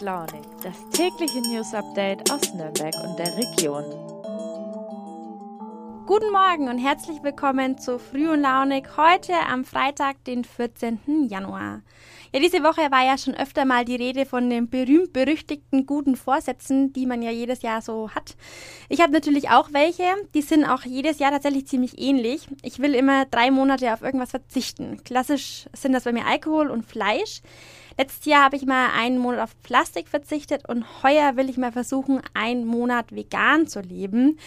Launig, das tägliche News Update aus Nürnberg und der Region. Guten Morgen und herzlich willkommen zu Früh und Launig heute am Freitag, den 14. Januar. Ja, diese Woche war ja schon öfter mal die Rede von den berühmt-berüchtigten guten Vorsätzen, die man ja jedes Jahr so hat. Ich habe natürlich auch welche, die sind auch jedes Jahr tatsächlich ziemlich ähnlich. Ich will immer drei Monate auf irgendwas verzichten. Klassisch sind das bei mir Alkohol und Fleisch. Letztes Jahr habe ich mal einen Monat auf Plastik verzichtet und heuer will ich mal versuchen, einen Monat vegan zu leben.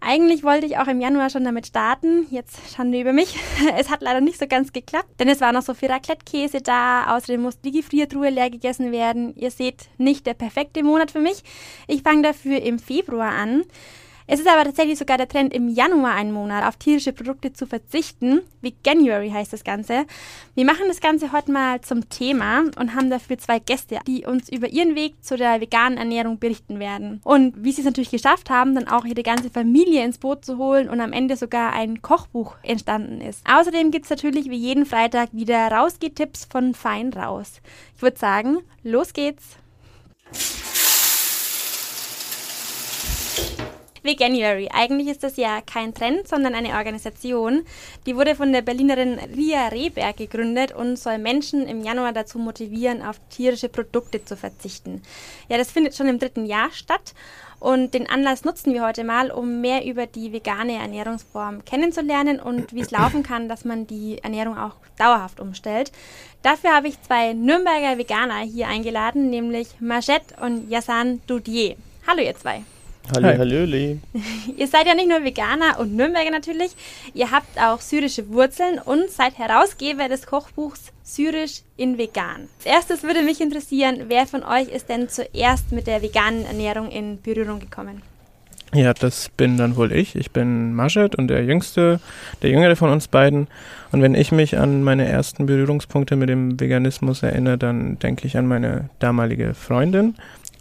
Eigentlich wollte ich auch im Januar schon damit starten. Jetzt Schande über mich. Es hat leider nicht so ganz geklappt, denn es war noch so viel Raclette-Käse da. Außerdem muss die Gefriertruhe leer gegessen werden. Ihr seht, nicht der perfekte Monat für mich. Ich fange dafür im Februar an. Es ist aber tatsächlich sogar der Trend, im Januar einen Monat auf tierische Produkte zu verzichten. Wie January heißt das Ganze. Wir machen das Ganze heute mal zum Thema und haben dafür zwei Gäste, die uns über ihren Weg zu der veganen Ernährung berichten werden. Und wie sie es natürlich geschafft haben, dann auch ihre ganze Familie ins Boot zu holen und am Ende sogar ein Kochbuch entstanden ist. Außerdem gibt es natürlich wie jeden Freitag wieder Rausgehtipps von Fein raus. Ich würde sagen, los geht's! Veganuary. Eigentlich ist das ja kein Trend, sondern eine Organisation. Die wurde von der Berlinerin Ria Rehberg gegründet und soll Menschen im Januar dazu motivieren, auf tierische Produkte zu verzichten. Ja, das findet schon im dritten Jahr statt. Und den Anlass nutzen wir heute mal, um mehr über die vegane Ernährungsform kennenzulernen und wie es laufen kann, dass man die Ernährung auch dauerhaft umstellt. Dafür habe ich zwei Nürnberger Veganer hier eingeladen, nämlich Margette und Yassan Dudier. Hallo ihr zwei. Hallo, Hallöli. Ihr seid ja nicht nur Veganer und Nürnberger natürlich, ihr habt auch syrische Wurzeln und seid Herausgeber des Kochbuchs Syrisch in Vegan. Als erstes würde mich interessieren, wer von euch ist denn zuerst mit der veganen Ernährung in Berührung gekommen? Ja, das bin dann wohl ich. Ich bin Maschet und der jüngste, der jüngere von uns beiden. Und wenn ich mich an meine ersten Berührungspunkte mit dem Veganismus erinnere, dann denke ich an meine damalige Freundin,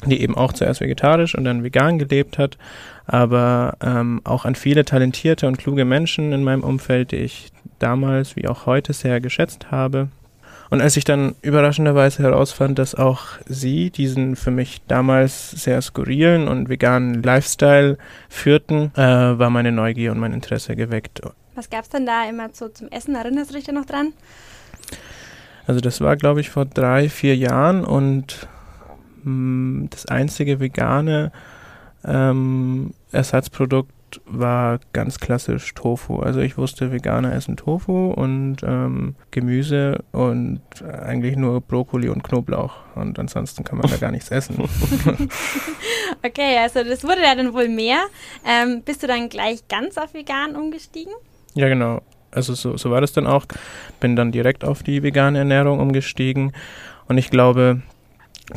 die eben auch zuerst vegetarisch und dann vegan gelebt hat, aber ähm, auch an viele talentierte und kluge Menschen in meinem Umfeld, die ich damals wie auch heute sehr geschätzt habe. Und als ich dann überraschenderweise herausfand, dass auch sie diesen für mich damals sehr skurrilen und veganen Lifestyle führten, äh, war meine Neugier und mein Interesse geweckt. Was gab es denn da immer so zum Essen? Erinnerst du dich da noch dran? Also das war, glaube ich, vor drei, vier Jahren und hm, das einzige vegane ähm, Ersatzprodukt war ganz klassisch Tofu. Also ich wusste, Veganer essen Tofu und ähm, Gemüse und eigentlich nur Brokkoli und Knoblauch. Und ansonsten kann man da gar nichts essen. okay, also das wurde ja dann wohl mehr. Ähm, bist du dann gleich ganz auf vegan umgestiegen? Ja, genau. Also so, so war das dann auch. Bin dann direkt auf die vegane Ernährung umgestiegen. Und ich glaube,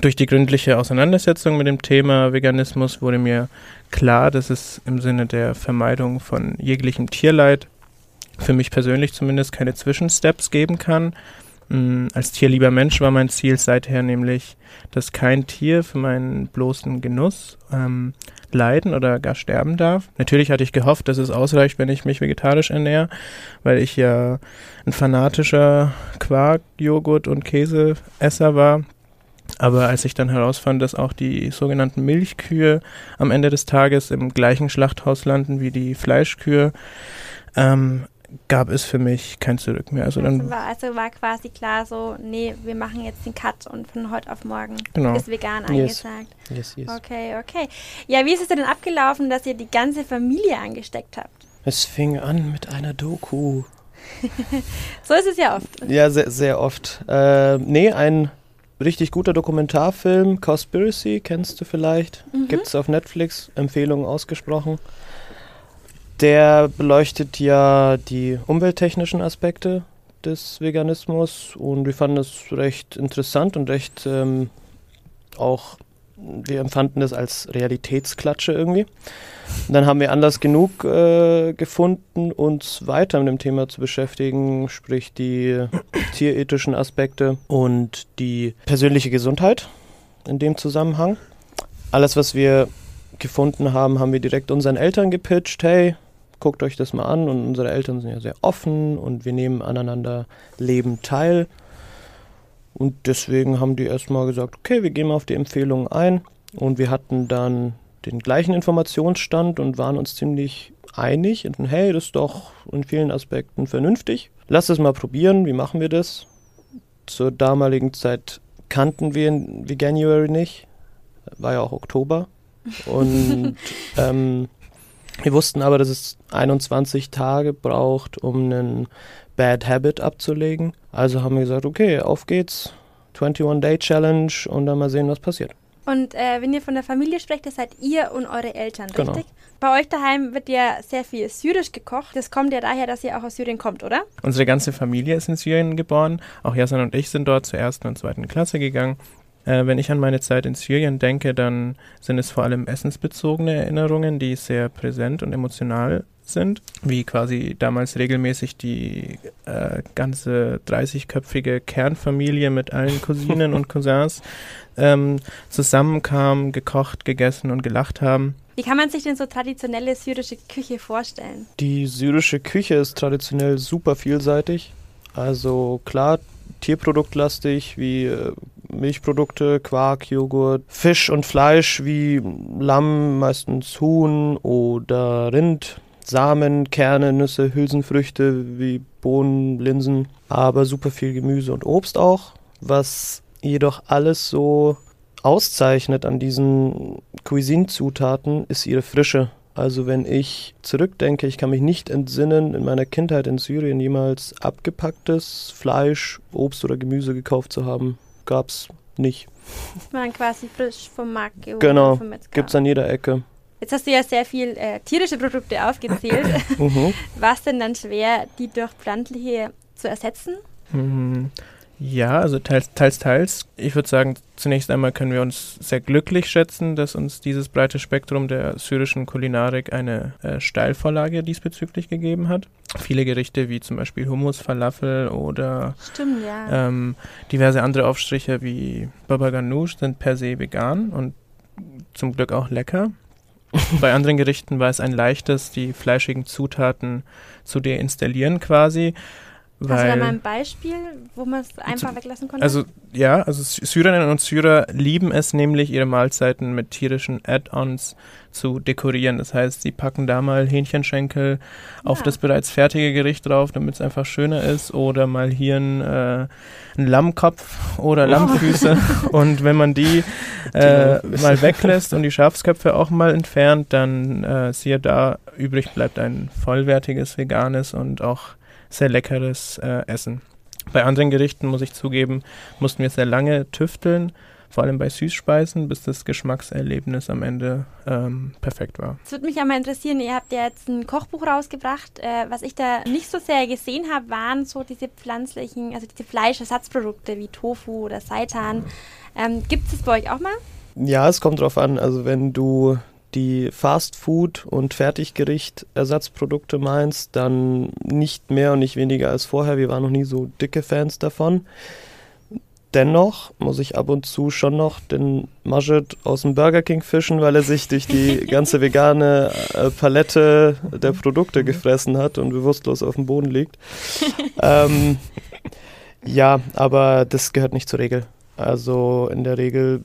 durch die gründliche Auseinandersetzung mit dem Thema Veganismus wurde mir klar, dass es im Sinne der Vermeidung von jeglichem Tierleid für mich persönlich zumindest keine Zwischensteps geben kann. Mm, als tierlieber Mensch war mein Ziel seither nämlich, dass kein Tier für meinen bloßen Genuss ähm, leiden oder gar sterben darf. Natürlich hatte ich gehofft, dass es ausreicht, wenn ich mich vegetarisch ernähre, weil ich ja ein fanatischer Quark, Joghurt und Käseesser war. Aber als ich dann herausfand, dass auch die sogenannten Milchkühe am Ende des Tages im gleichen Schlachthaus landen wie die Fleischkühe, ähm, gab es für mich kein Zurück mehr. Also, dann also, war, also war quasi klar so, nee, wir machen jetzt den Cut und von heute auf morgen genau. ist vegan yes. angesagt. Yes, yes. Okay, okay. Ja, wie ist es denn abgelaufen, dass ihr die ganze Familie angesteckt habt? Es fing an mit einer Doku. so ist es ja oft. Ja, sehr, sehr oft. Äh, nee, ein richtig guter Dokumentarfilm, Conspiracy, kennst du vielleicht? Mhm. Gibt es auf Netflix, Empfehlungen ausgesprochen. Der beleuchtet ja die umwelttechnischen Aspekte des Veganismus und wir fanden das recht interessant und recht ähm, auch, wir empfanden das als Realitätsklatsche irgendwie. Und dann haben wir Anlass genug äh, gefunden, uns weiter mit dem Thema zu beschäftigen, sprich die tierethischen Aspekte und die persönliche Gesundheit in dem Zusammenhang. Alles, was wir gefunden haben, haben wir direkt unseren Eltern gepitcht. Hey, guckt euch das mal an. Und unsere Eltern sind ja sehr offen und wir nehmen aneinander Leben teil. Und deswegen haben die erstmal gesagt, okay, wir gehen mal auf die Empfehlungen ein. Und wir hatten dann den gleichen Informationsstand und waren uns ziemlich einig. Und hey, das ist doch in vielen Aspekten vernünftig. Lass es mal probieren. Wie machen wir das? Zur damaligen Zeit kannten wir Veganuary nicht. War ja auch Oktober. Und ähm, wir wussten aber, dass es 21 Tage braucht, um einen Bad Habit abzulegen. Also haben wir gesagt, okay, auf geht's. 21-Day-Challenge und dann mal sehen, was passiert. Und äh, wenn ihr von der Familie sprecht, das seid ihr und eure Eltern, Genau. richtig? Bei euch daheim wird ja sehr viel syrisch gekocht. Das kommt ja daher, dass ihr auch aus Syrien kommt, oder? Unsere ganze Familie ist in Syrien geboren. Auch Yasan und ich sind dort zur ersten und zweiten Klasse gegangen. Äh, wenn ich an meine Zeit in Syrien denke, dann sind es vor allem essensbezogene Erinnerungen, die sehr präsent und emotional sind, wie quasi damals regelmäßig die äh, ganze 30-köpfige Kernfamilie mit allen Cousinen und Cousins ähm, zusammenkam, gekocht, gegessen und gelacht haben. Wie kann man sich denn so traditionelle syrische Küche vorstellen? Die syrische Küche ist traditionell super vielseitig. Also klar, tierproduktlastig wie äh, Milchprodukte, Quark, Joghurt, Fisch und Fleisch wie Lamm, meistens Huhn oder Rind, Samen, Kerne, Nüsse, Hülsenfrüchte wie Bohnen, Linsen, aber super viel Gemüse und Obst auch, was jedoch alles so auszeichnet an diesen Cuisine-Zutaten, ist ihre Frische. Also wenn ich zurückdenke, ich kann mich nicht entsinnen, in meiner Kindheit in Syrien jemals abgepacktes Fleisch, Obst oder Gemüse gekauft zu haben. Gab's nicht. Ist man dann quasi frisch vom Markt geholt Genau. Metzger. Gibt's an jeder Ecke. Jetzt hast du ja sehr viel äh, tierische Produkte aufgezählt. Mhm. War es denn dann schwer, die durch pflanzliche zu ersetzen? Hm, Ja, also teils, teils, teils. Ich würde sagen, zunächst einmal können wir uns sehr glücklich schätzen, dass uns dieses breite Spektrum der syrischen Kulinarik eine äh, Steilvorlage diesbezüglich gegeben hat. Viele Gerichte wie zum Beispiel Hummus, Falafel oder Stimmt, ja. ähm, diverse andere Aufstriche wie Baba Ganoush sind per se vegan und zum Glück auch lecker. Bei anderen Gerichten war es ein leichtes, die fleischigen Zutaten zu deinstallieren quasi. Hast du da mal ein Beispiel, wo man es einfach weglassen konnte? also ja, also Sy- Syrerinnen und Syrer lieben es nämlich, ihre Mahlzeiten mit tierischen Add-ons zu dekorieren. Das heißt, sie packen da mal Hähnchenschenkel auf Ja. das bereits fertige Gericht drauf, damit es einfach schöner ist. Oder mal hier ein, äh, ein Lammkopf oder Lammfüße. und wenn man die äh, mal weglässt und die Schafsköpfe auch mal entfernt, dann äh, siehe da, übrig bleibt ein vollwertiges, veganes und auch sehr leckeres äh, Essen. Bei anderen Gerichten, muss ich zugeben, mussten wir sehr lange tüfteln, vor allem bei Süßspeisen, bis das Geschmackserlebnis am Ende ähm, perfekt war. Es würde mich aber interessieren, ihr habt ja jetzt ein Kochbuch rausgebracht. Äh, was ich da nicht so sehr gesehen habe, waren so diese pflanzlichen, also diese Fleischersatzprodukte wie Tofu oder Seitan. Ähm, Gibt es bei euch auch mal? Ja, es kommt drauf an. Also wenn du die Fast-Food- und Fertiggericht-Ersatzprodukte meinst, dann nicht mehr und nicht weniger als vorher. Wir waren noch nie so dicke Fans davon. Dennoch muss ich ab und zu schon noch den Majid aus dem Burger King fischen, weil er sich durch die ganze vegane äh, Palette der Produkte gefressen hat und bewusstlos auf dem Boden liegt. ähm, ja, aber das gehört nicht zur Regel. Also in der Regel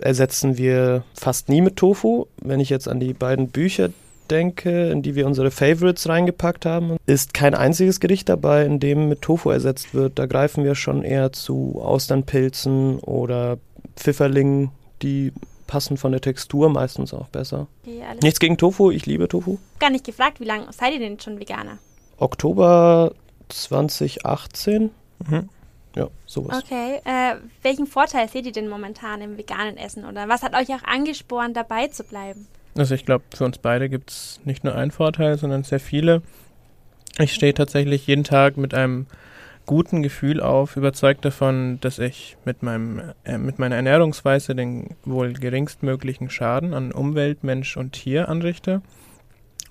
ersetzen wir fast nie mit Tofu. Wenn ich jetzt an die beiden Bücher denke, in die wir unsere Favorites reingepackt haben, ist kein einziges Gericht dabei, in dem mit Tofu ersetzt wird. Da greifen wir schon eher zu Austernpilzen oder Pfifferlingen, die passen von der Textur meistens auch besser. Okay, Nichts gegen Tofu, ich liebe Tofu. gar nicht gefragt, wie lange seid ihr denn schon Veganer? Oktober 2018, Mhm. Ja, sowas. Okay, äh, welchen Vorteil seht ihr denn momentan im veganen Essen oder was hat euch auch angespornt, dabei zu bleiben? Also ich glaube, für uns beide gibt es nicht nur einen Vorteil, sondern sehr viele. Ich stehe tatsächlich jeden Tag mit einem guten Gefühl auf, überzeugt davon, dass ich mit, meinem, äh, mit meiner Ernährungsweise den wohl geringstmöglichen Schaden an Umwelt, Mensch und Tier anrichte.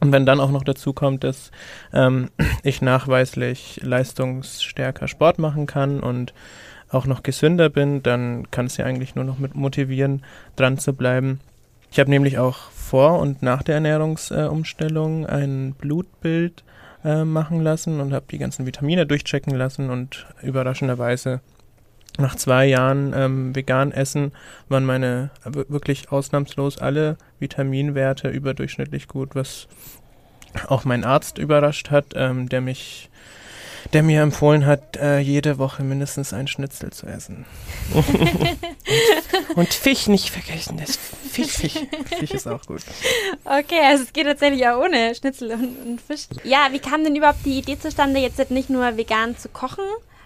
Und wenn dann auch noch dazu kommt, dass ähm, ich nachweislich leistungsstärker Sport machen kann und auch noch gesünder bin, dann kann es ja eigentlich nur noch mit motivieren, dran zu bleiben. Ich habe nämlich auch vor und nach der Ernährungsumstellung äh, ein Blutbild äh, machen lassen und habe die ganzen Vitamine durchchecken lassen und überraschenderweise nach zwei Jahren ähm, vegan essen waren meine wirklich ausnahmslos alle Vitaminwerte überdurchschnittlich gut, was auch mein Arzt überrascht hat, ähm, der mich der mir empfohlen hat, äh, jede Woche mindestens ein Schnitzel zu essen. und, Fisch nicht vergessen, das Fisch, Fisch. Fisch ist auch gut. Okay, also es geht tatsächlich auch ohne Schnitzel und, und Fisch. Ja, wie kam denn überhaupt die Idee zustande, jetzt nicht nur vegan zu kochen,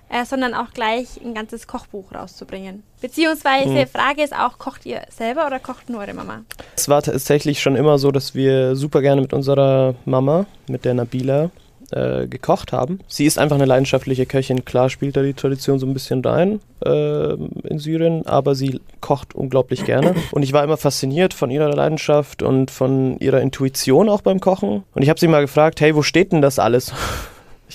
äh, sondern auch gleich ein ganzes Kochbuch rauszubringen. Beziehungsweise, mhm. Frage ist auch, kocht ihr selber oder kocht nur eure Mama? Es war tatsächlich schon immer so, dass wir super gerne mit unserer Mama, mit der Nabila, äh, gekocht haben. Sie ist einfach eine leidenschaftliche Köchin. Klar spielt da die Tradition so ein bisschen rein äh, in Syrien, aber sie kocht unglaublich gerne. Und ich war immer fasziniert von ihrer Leidenschaft und von ihrer Intuition auch beim Kochen. Und ich habe sie mal gefragt, hey, wo steht denn das alles?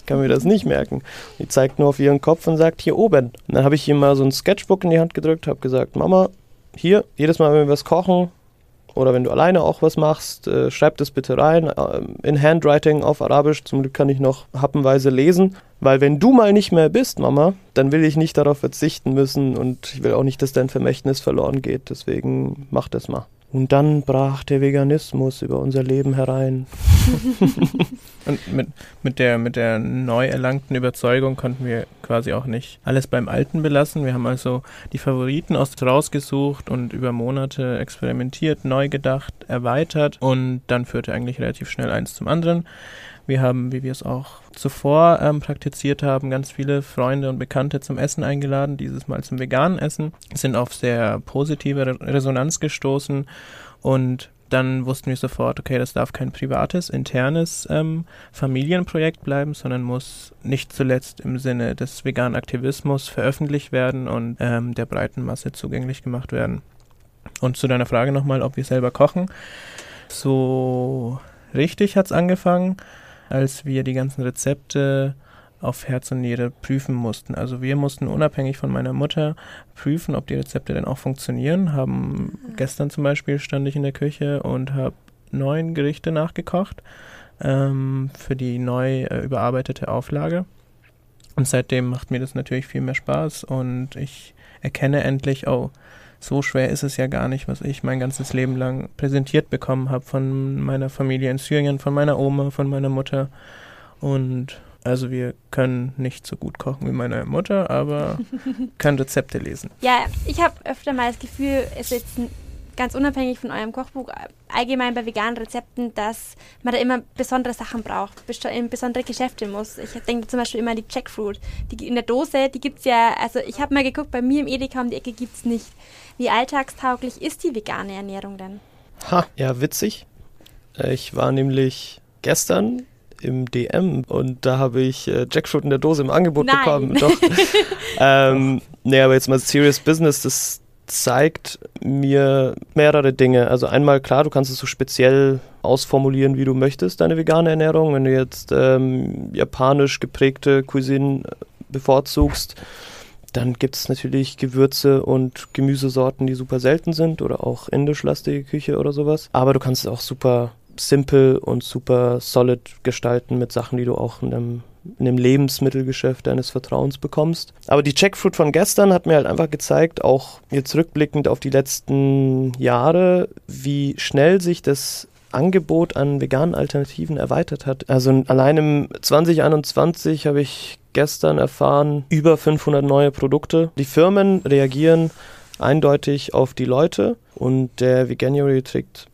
Kann mir das nicht merken. Die zeigt nur auf ihren Kopf und sagt, hier oben. Und dann habe ich ihr mal so ein Sketchbook in die Hand gedrückt, habe gesagt, Mama, hier, jedes Mal, wenn wir was kochen, oder wenn du alleine auch was machst, äh, schreib das bitte rein äh, in Handwriting auf Arabisch. Zum Glück kann ich noch happenweise lesen. Weil wenn du mal nicht mehr bist, Mama, dann will ich nicht darauf verzichten müssen und ich will auch nicht, dass dein Vermächtnis verloren geht. Deswegen mach das mal. Und dann brach der Veganismus über unser Leben herein. und mit, mit, der, mit der neu erlangten Überzeugung konnten wir quasi auch nicht alles beim Alten belassen. Wir haben also die Favoriten aus rausgesucht und über Monate experimentiert, neu gedacht, erweitert und dann führte eigentlich relativ schnell eins zum anderen. Wir haben, wie wir es auch zuvor ähm, praktiziert haben, ganz viele Freunde und Bekannte zum Essen eingeladen, dieses Mal zum veganen Essen, sind auf sehr positive Resonanz gestoßen und dann wussten wir sofort, okay, das darf kein privates, internes ähm, Familienprojekt bleiben, sondern muss nicht zuletzt im Sinne des veganen Aktivismus veröffentlicht werden und ähm, der breiten Masse zugänglich gemacht werden. Und zu deiner Frage nochmal, ob wir selber kochen. So richtig hat es angefangen als wir die ganzen Rezepte auf Herz und Niere prüfen mussten. Also wir mussten unabhängig von meiner Mutter prüfen, ob die Rezepte denn auch funktionieren. Haben mhm. gestern zum Beispiel stand ich in der Küche und habe neun Gerichte nachgekocht ähm, für die neu äh, überarbeitete Auflage. Und seitdem macht mir das natürlich viel mehr Spaß und ich erkenne endlich, oh, so schwer ist es ja gar nicht, was ich mein ganzes Leben lang präsentiert bekommen habe von meiner Familie in Syrien, von meiner Oma, von meiner Mutter. Und also wir können nicht so gut kochen wie meine Mutter, aber können Rezepte lesen. Ja, ich habe öfter mal das Gefühl, es ist ganz unabhängig von eurem Kochbuch, allgemein bei veganen Rezepten, dass man da immer besondere Sachen braucht, in besondere Geschäfte muss. Ich denke zum Beispiel immer an die Jackfruit. Die in der Dose, die gibt es ja, also ich habe mal geguckt, bei mir im Edeka um die Ecke gibt es nicht. Wie alltagstauglich ist die vegane Ernährung denn? Ha, ja, witzig. Äh, ich war nämlich gestern im DM und da habe ich äh, Jackfruit in der Dose im Angebot Nein. bekommen. Doch. ähm, nee, aber jetzt mal Serious Business, das zeigt mir mehrere Dinge. Also einmal klar, du kannst es so speziell ausformulieren, wie du möchtest, deine vegane Ernährung. Wenn du jetzt ähm, japanisch geprägte Cuisine bevorzugst, dann gibt es natürlich Gewürze und Gemüsesorten, die super selten sind oder auch indisch-lastige Küche oder sowas. Aber du kannst es auch super simpel und super solid gestalten mit Sachen, die du auch in einem, in einem Lebensmittelgeschäft deines Vertrauens bekommst. Aber die Checkfruit von gestern hat mir halt einfach gezeigt, auch jetzt rückblickend auf die letzten Jahre, wie schnell sich das Angebot an veganen Alternativen erweitert hat. Also allein im 2021 habe ich gestern erfahren, über 500 neue Produkte. Die Firmen reagieren eindeutig auf die Leute und der Veganuary trägt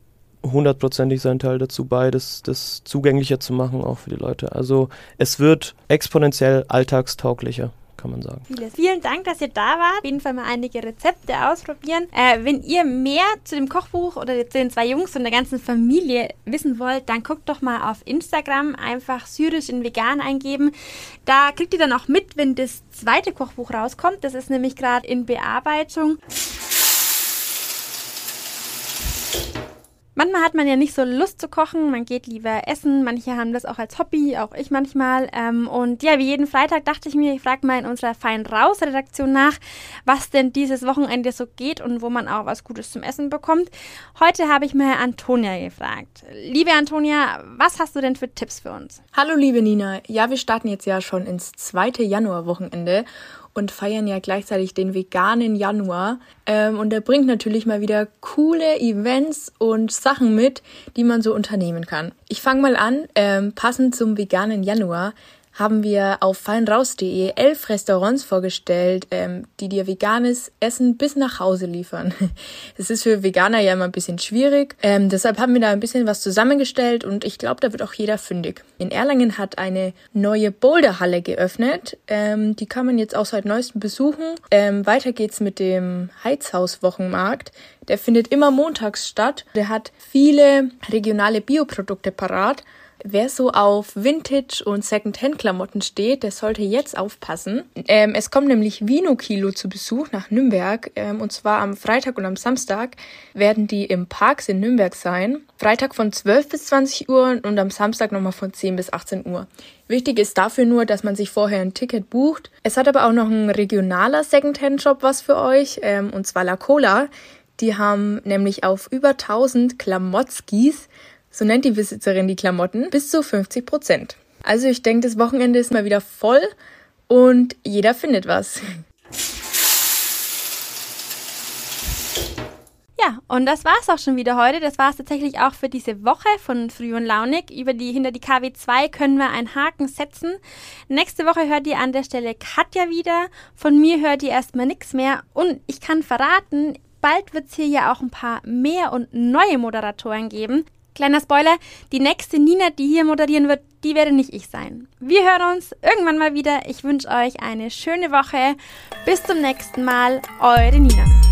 hundertprozentig seinen Teil dazu bei, das, das zugänglicher zu machen, auch für die Leute. Also es wird exponentiell alltagstauglicher kann man sagen. Vieles. Vielen Dank, dass ihr da wart. Auf jeden Fall mal einige Rezepte ausprobieren. Äh, wenn ihr mehr zu dem Kochbuch oder zu den zwei Jungs und der ganzen Familie wissen wollt, dann guckt doch mal auf Instagram einfach syrisch in vegan eingeben. Da kriegt ihr dann auch mit, wenn das zweite Kochbuch rauskommt. Das ist nämlich gerade in Bearbeitung. Manchmal hat man ja nicht so Lust zu kochen, man geht lieber essen. Manche haben das auch als Hobby, auch ich manchmal. Ähm, und ja, wie jeden Freitag dachte ich mir, ich frage mal in unserer Fein Raus-Redaktion nach, was denn dieses Wochenende so geht und wo man auch was Gutes zum Essen bekommt. Heute habe ich mal Antonia gefragt. Liebe Antonia, was hast du denn für Tipps für uns? Hallo liebe Nina. Ja, wir starten jetzt ja schon ins zweite Januarwochenende und feiern ja gleichzeitig den veganen Januar. Ähm, und er bringt natürlich mal wieder coole Events und Sachen mit, die man so unternehmen kann. Ich fange mal an, ähm, passend zum veganen Januar haben wir auf feinraus.de elf Restaurants vorgestellt, ähm, die dir veganes Essen bis nach Hause liefern. Es ist für Veganer ja immer ein bisschen schwierig. Ähm, deshalb haben wir da ein bisschen was zusammengestellt und ich glaube, da wird auch jeder fündig. In Erlangen hat eine neue Boulderhalle geöffnet. Ähm, die kann man jetzt auch seit neuestem besuchen. Ähm, weiter geht's mit dem Heizhaus-Wochenmarkt. Der findet immer montags statt. Der hat viele regionale Bioprodukte parat. Wer so auf Vintage- und Second-Hand-Klamotten steht, der sollte jetzt aufpassen. Ähm, es kommt nämlich Vino Kilo zu Besuch nach Nürnberg. Ähm, und zwar am Freitag und am Samstag werden die im Parks in Nürnberg sein. Freitag von 12 bis 20 Uhr und am Samstag nochmal von 10 bis 18 Uhr. Wichtig ist dafür nur, dass man sich vorher ein Ticket bucht. Es hat aber auch noch ein regionaler Second-Hand-Shop was für euch, ähm, und zwar La Cola. Die haben nämlich auf über 1000 Klamotzkis so nennt die Besitzerin die Klamotten, bis zu 50 Prozent. Also ich denke, das Wochenende ist mal wieder voll und jeder findet was. Ja, und das war's auch schon wieder heute. Das war's tatsächlich auch für diese Woche von Früh und Launig. Über die hinter die KW2 können wir einen Haken setzen. Nächste Woche hört ihr an der Stelle Katja wieder. Von mir hört ihr erstmal nichts mehr. Und ich kann verraten, bald wird's hier ja auch ein paar mehr und neue Moderatoren geben. Kleiner Spoiler, die nächste Nina, die hier moderieren wird, die werde nicht ich sein. Wir hören uns irgendwann mal wieder. Ich wünsche euch eine schöne Woche. Bis zum nächsten Mal, eure Nina.